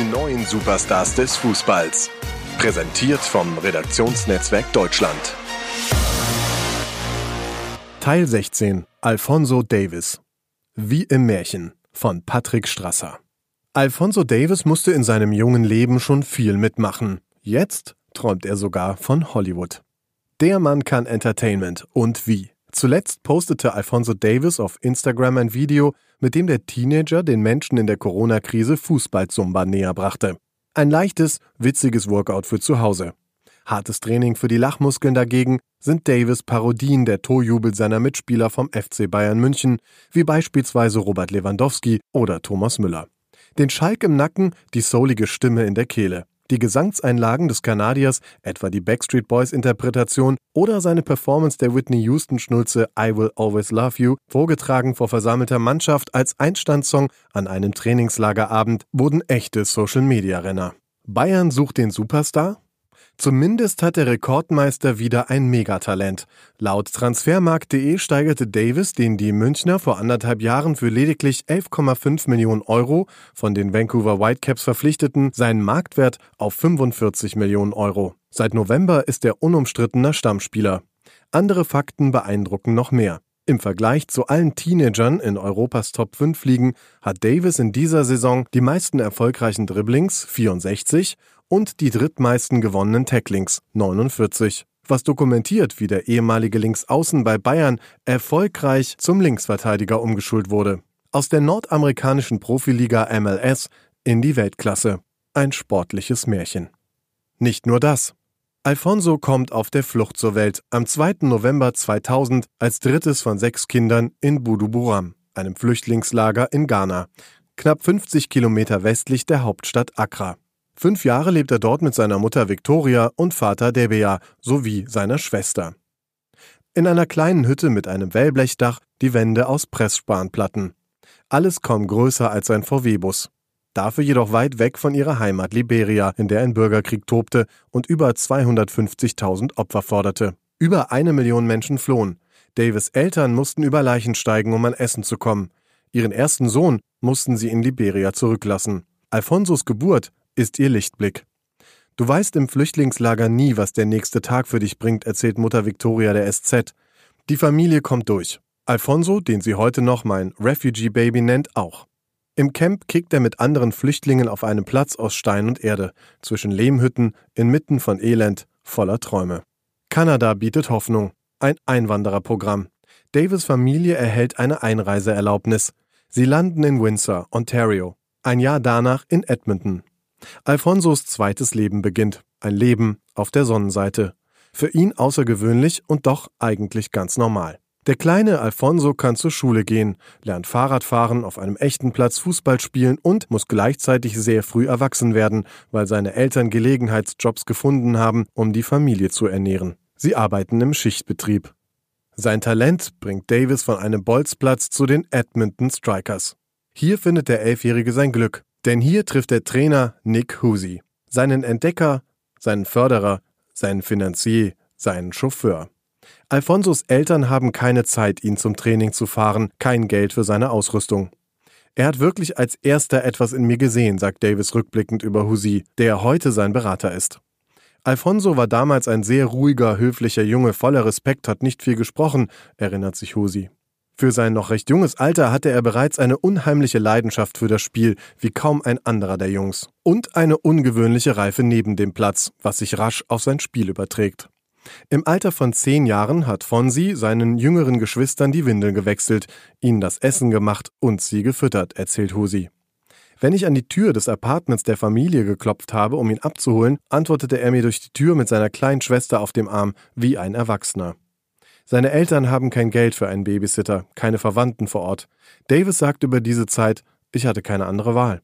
Die neuen Superstars des Fußballs. Präsentiert vom Redaktionsnetzwerk Deutschland. Teil 16. Alfonso Davis. Wie im Märchen von Patrick Strasser. Alfonso Davis musste in seinem jungen Leben schon viel mitmachen. Jetzt träumt er sogar von Hollywood. Der Mann kann Entertainment und wie. Zuletzt postete Alfonso Davis auf Instagram ein Video, mit dem der Teenager den Menschen in der Corona-Krise Fußball-Zumba näher brachte. Ein leichtes, witziges Workout für zu Hause. Hartes Training für die Lachmuskeln dagegen sind Davis Parodien der Torjubel seiner Mitspieler vom FC Bayern München, wie beispielsweise Robert Lewandowski oder Thomas Müller. Den Schalk im Nacken, die soulige Stimme in der Kehle die Gesangseinlagen des Kanadiers, etwa die Backstreet Boys Interpretation oder seine Performance der Whitney Houston Schnulze I Will Always Love You, vorgetragen vor versammelter Mannschaft als Einstandssong an einem Trainingslagerabend, wurden echte Social Media Renner. Bayern sucht den Superstar? Zumindest hat der Rekordmeister wieder ein Megatalent. Laut Transfermarkt.de steigerte Davis, den die Münchner vor anderthalb Jahren für lediglich 11,5 Millionen Euro von den Vancouver Whitecaps verpflichteten, seinen Marktwert auf 45 Millionen Euro. Seit November ist er unumstrittener Stammspieler. Andere Fakten beeindrucken noch mehr. Im Vergleich zu allen Teenagern in Europas Top 5 Ligen hat Davis in dieser Saison die meisten erfolgreichen Dribblings 64 und die drittmeisten gewonnenen Tacklings 49, was dokumentiert, wie der ehemalige Linksaußen bei Bayern erfolgreich zum Linksverteidiger umgeschult wurde. Aus der nordamerikanischen Profiliga MLS in die Weltklasse. Ein sportliches Märchen. Nicht nur das. Alfonso kommt auf der Flucht zur Welt am 2. November 2000 als drittes von sechs Kindern in Buduburam, einem Flüchtlingslager in Ghana, knapp 50 Kilometer westlich der Hauptstadt Accra. Fünf Jahre lebt er dort mit seiner Mutter Victoria und Vater Debea sowie seiner Schwester. In einer kleinen Hütte mit einem Wellblechdach, die Wände aus Pressspanplatten. Alles kaum größer als ein VW-Bus. Dafür jedoch weit weg von ihrer Heimat Liberia, in der ein Bürgerkrieg tobte und über 250.000 Opfer forderte. Über eine Million Menschen flohen. Davis Eltern mussten über Leichen steigen, um an Essen zu kommen. Ihren ersten Sohn mussten sie in Liberia zurücklassen. Alfonsos Geburt ist ihr Lichtblick. Du weißt im Flüchtlingslager nie, was der nächste Tag für dich bringt, erzählt Mutter Victoria der SZ. Die Familie kommt durch. Alfonso, den sie heute noch mein Refugee Baby nennt, auch. Im Camp kickt er mit anderen Flüchtlingen auf einem Platz aus Stein und Erde, zwischen Lehmhütten, inmitten von Elend, voller Träume. Kanada bietet Hoffnung, ein Einwandererprogramm. Davis Familie erhält eine Einreiseerlaubnis. Sie landen in Windsor, Ontario. Ein Jahr danach in Edmonton. Alfonsos zweites Leben beginnt, ein Leben auf der Sonnenseite. Für ihn außergewöhnlich und doch eigentlich ganz normal. Der kleine Alfonso kann zur Schule gehen, lernt Fahrradfahren, auf einem echten Platz Fußball spielen und muss gleichzeitig sehr früh erwachsen werden, weil seine Eltern Gelegenheitsjobs gefunden haben, um die Familie zu ernähren. Sie arbeiten im Schichtbetrieb. Sein Talent bringt Davis von einem Bolzplatz zu den Edmonton Strikers. Hier findet der Elfjährige sein Glück. Denn hier trifft der Trainer Nick Husi, seinen Entdecker, seinen Förderer, seinen Finanzier, seinen Chauffeur. Alfonsos Eltern haben keine Zeit, ihn zum Training zu fahren, kein Geld für seine Ausrüstung. Er hat wirklich als erster etwas in mir gesehen, sagt Davis rückblickend über Husi, der heute sein Berater ist. Alfonso war damals ein sehr ruhiger, höflicher Junge, voller Respekt, hat nicht viel gesprochen, erinnert sich Husi. Für sein noch recht junges Alter hatte er bereits eine unheimliche Leidenschaft für das Spiel, wie kaum ein anderer der Jungs. Und eine ungewöhnliche Reife neben dem Platz, was sich rasch auf sein Spiel überträgt. Im Alter von zehn Jahren hat Fonsi seinen jüngeren Geschwistern die Windeln gewechselt, ihnen das Essen gemacht und sie gefüttert, erzählt Husi. Wenn ich an die Tür des Apartments der Familie geklopft habe, um ihn abzuholen, antwortete er mir durch die Tür mit seiner kleinen Schwester auf dem Arm wie ein Erwachsener. Seine Eltern haben kein Geld für einen Babysitter, keine Verwandten vor Ort. Davis sagt über diese Zeit, ich hatte keine andere Wahl.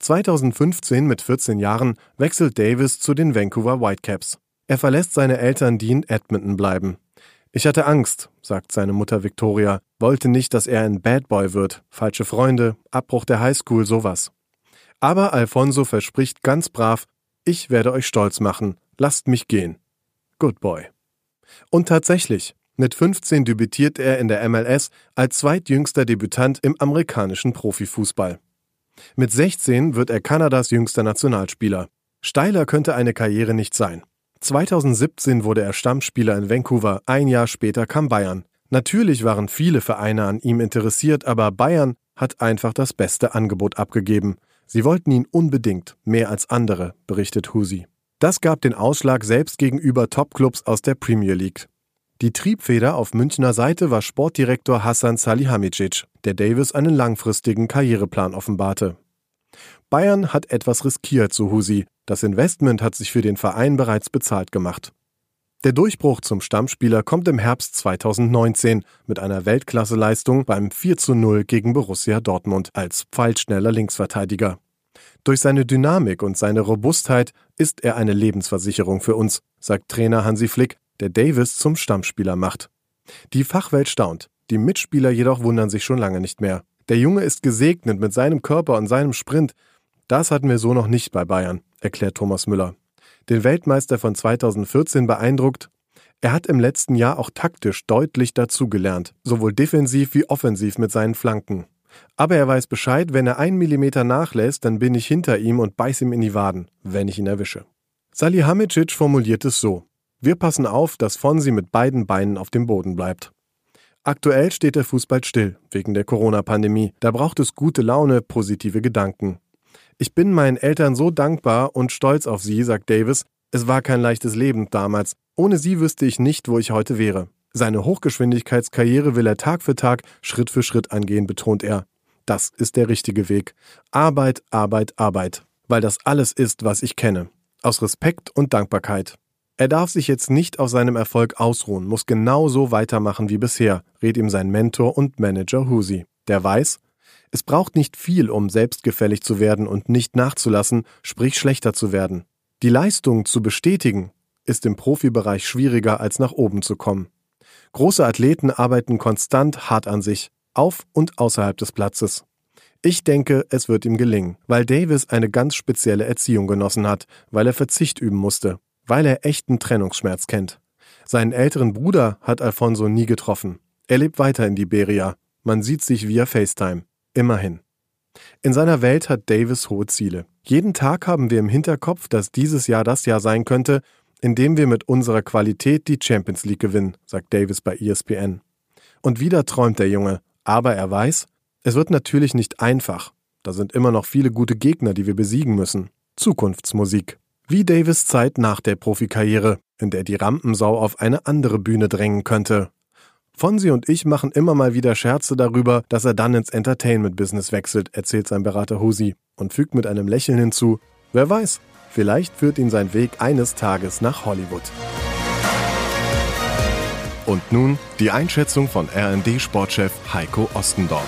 2015 mit 14 Jahren wechselt Davis zu den Vancouver Whitecaps. Er verlässt seine Eltern, die in Edmonton bleiben. Ich hatte Angst, sagt seine Mutter Victoria, wollte nicht, dass er ein Bad Boy wird, falsche Freunde, Abbruch der Highschool, sowas. Aber Alfonso verspricht ganz brav, ich werde euch stolz machen, lasst mich gehen. Good Boy. Und tatsächlich, mit 15 debütiert er in der MLS als zweitjüngster Debütant im amerikanischen Profifußball. Mit 16 wird er Kanadas jüngster Nationalspieler. Steiler könnte eine Karriere nicht sein. 2017 wurde er Stammspieler in Vancouver, ein Jahr später kam Bayern. Natürlich waren viele Vereine an ihm interessiert, aber Bayern hat einfach das beste Angebot abgegeben. Sie wollten ihn unbedingt, mehr als andere, berichtet Husi. Das gab den Ausschlag selbst gegenüber Topclubs aus der Premier League. Die Triebfeder auf Münchner Seite war Sportdirektor Hassan Salihamidzic, der Davis einen langfristigen Karriereplan offenbarte. Bayern hat etwas riskiert, so Husi. Das Investment hat sich für den Verein bereits bezahlt gemacht. Der Durchbruch zum Stammspieler kommt im Herbst 2019 mit einer Weltklasseleistung beim 4 zu 0 gegen Borussia Dortmund als pfeilschneller Linksverteidiger. Durch seine Dynamik und seine Robustheit ist er eine Lebensversicherung für uns, sagt Trainer Hansi Flick, der Davis zum Stammspieler macht. Die Fachwelt staunt, die Mitspieler jedoch wundern sich schon lange nicht mehr. Der Junge ist gesegnet mit seinem Körper und seinem Sprint. Das hatten wir so noch nicht bei Bayern, erklärt Thomas Müller. Den Weltmeister von 2014 beeindruckt, er hat im letzten Jahr auch taktisch deutlich dazugelernt, sowohl defensiv wie offensiv mit seinen Flanken. Aber er weiß Bescheid, wenn er einen Millimeter nachlässt, dann bin ich hinter ihm und beiß ihm in die Waden, wenn ich ihn erwische. Salihamidzic formuliert es so. Wir passen auf, dass Fonsi mit beiden Beinen auf dem Boden bleibt. Aktuell steht der Fußball still, wegen der Corona-Pandemie. Da braucht es gute Laune, positive Gedanken. Ich bin meinen Eltern so dankbar und stolz auf sie, sagt Davis. Es war kein leichtes Leben damals. Ohne sie wüsste ich nicht, wo ich heute wäre. Seine Hochgeschwindigkeitskarriere will er Tag für Tag, Schritt für Schritt angehen, betont er. Das ist der richtige Weg. Arbeit, Arbeit, Arbeit. Weil das alles ist, was ich kenne. Aus Respekt und Dankbarkeit. Er darf sich jetzt nicht auf seinem Erfolg ausruhen, muss genauso weitermachen wie bisher, rät ihm sein Mentor und Manager Husi. Der weiß, es braucht nicht viel, um selbstgefällig zu werden und nicht nachzulassen, sprich schlechter zu werden. Die Leistung zu bestätigen ist im Profibereich schwieriger als nach oben zu kommen. Große Athleten arbeiten konstant hart an sich, auf und außerhalb des Platzes. Ich denke, es wird ihm gelingen, weil Davis eine ganz spezielle Erziehung genossen hat, weil er Verzicht üben musste, weil er echten Trennungsschmerz kennt. Seinen älteren Bruder hat Alfonso nie getroffen. Er lebt weiter in Liberia. Man sieht sich via FaceTime. Immerhin. In seiner Welt hat Davis hohe Ziele. Jeden Tag haben wir im Hinterkopf, dass dieses Jahr das Jahr sein könnte, in dem wir mit unserer Qualität die Champions League gewinnen, sagt Davis bei ESPN. Und wieder träumt der Junge, aber er weiß, es wird natürlich nicht einfach. Da sind immer noch viele gute Gegner, die wir besiegen müssen. Zukunftsmusik. Wie Davis Zeit nach der Profikarriere, in der die Rampensau auf eine andere Bühne drängen könnte. Fonsi und ich machen immer mal wieder Scherze darüber, dass er dann ins Entertainment-Business wechselt, erzählt sein Berater Husi und fügt mit einem Lächeln hinzu, wer weiß, vielleicht führt ihn sein Weg eines Tages nach Hollywood. Und nun die Einschätzung von RND-Sportchef Heiko Ostendorf.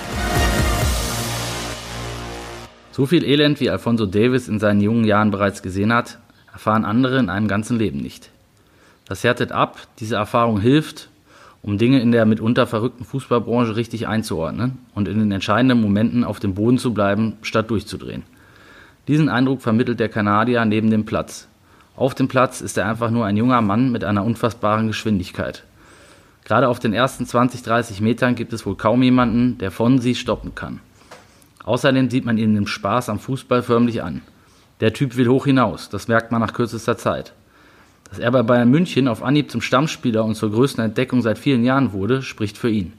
So viel Elend wie Alfonso Davis in seinen jungen Jahren bereits gesehen hat, erfahren andere in einem ganzen Leben nicht. Das härtet ab, diese Erfahrung hilft, um Dinge in der mitunter verrückten Fußballbranche richtig einzuordnen und in den entscheidenden Momenten auf dem Boden zu bleiben, statt durchzudrehen. Diesen Eindruck vermittelt der Kanadier neben dem Platz. Auf dem Platz ist er einfach nur ein junger Mann mit einer unfassbaren Geschwindigkeit. Gerade auf den ersten 20, 30 Metern gibt es wohl kaum jemanden, der von sie stoppen kann. Außerdem sieht man ihn im Spaß am Fußball förmlich an. Der Typ will hoch hinaus, das merkt man nach kürzester Zeit. Dass er bei Bayern München auf Anhieb zum Stammspieler und zur größten Entdeckung seit vielen Jahren wurde, spricht für ihn.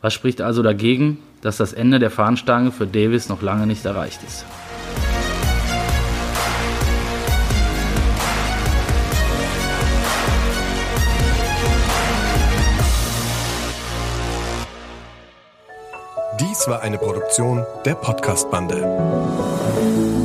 Was spricht also dagegen, dass das Ende der Fahnenstange für Davis noch lange nicht erreicht ist? Dies war eine Produktion der Podcast-Bande.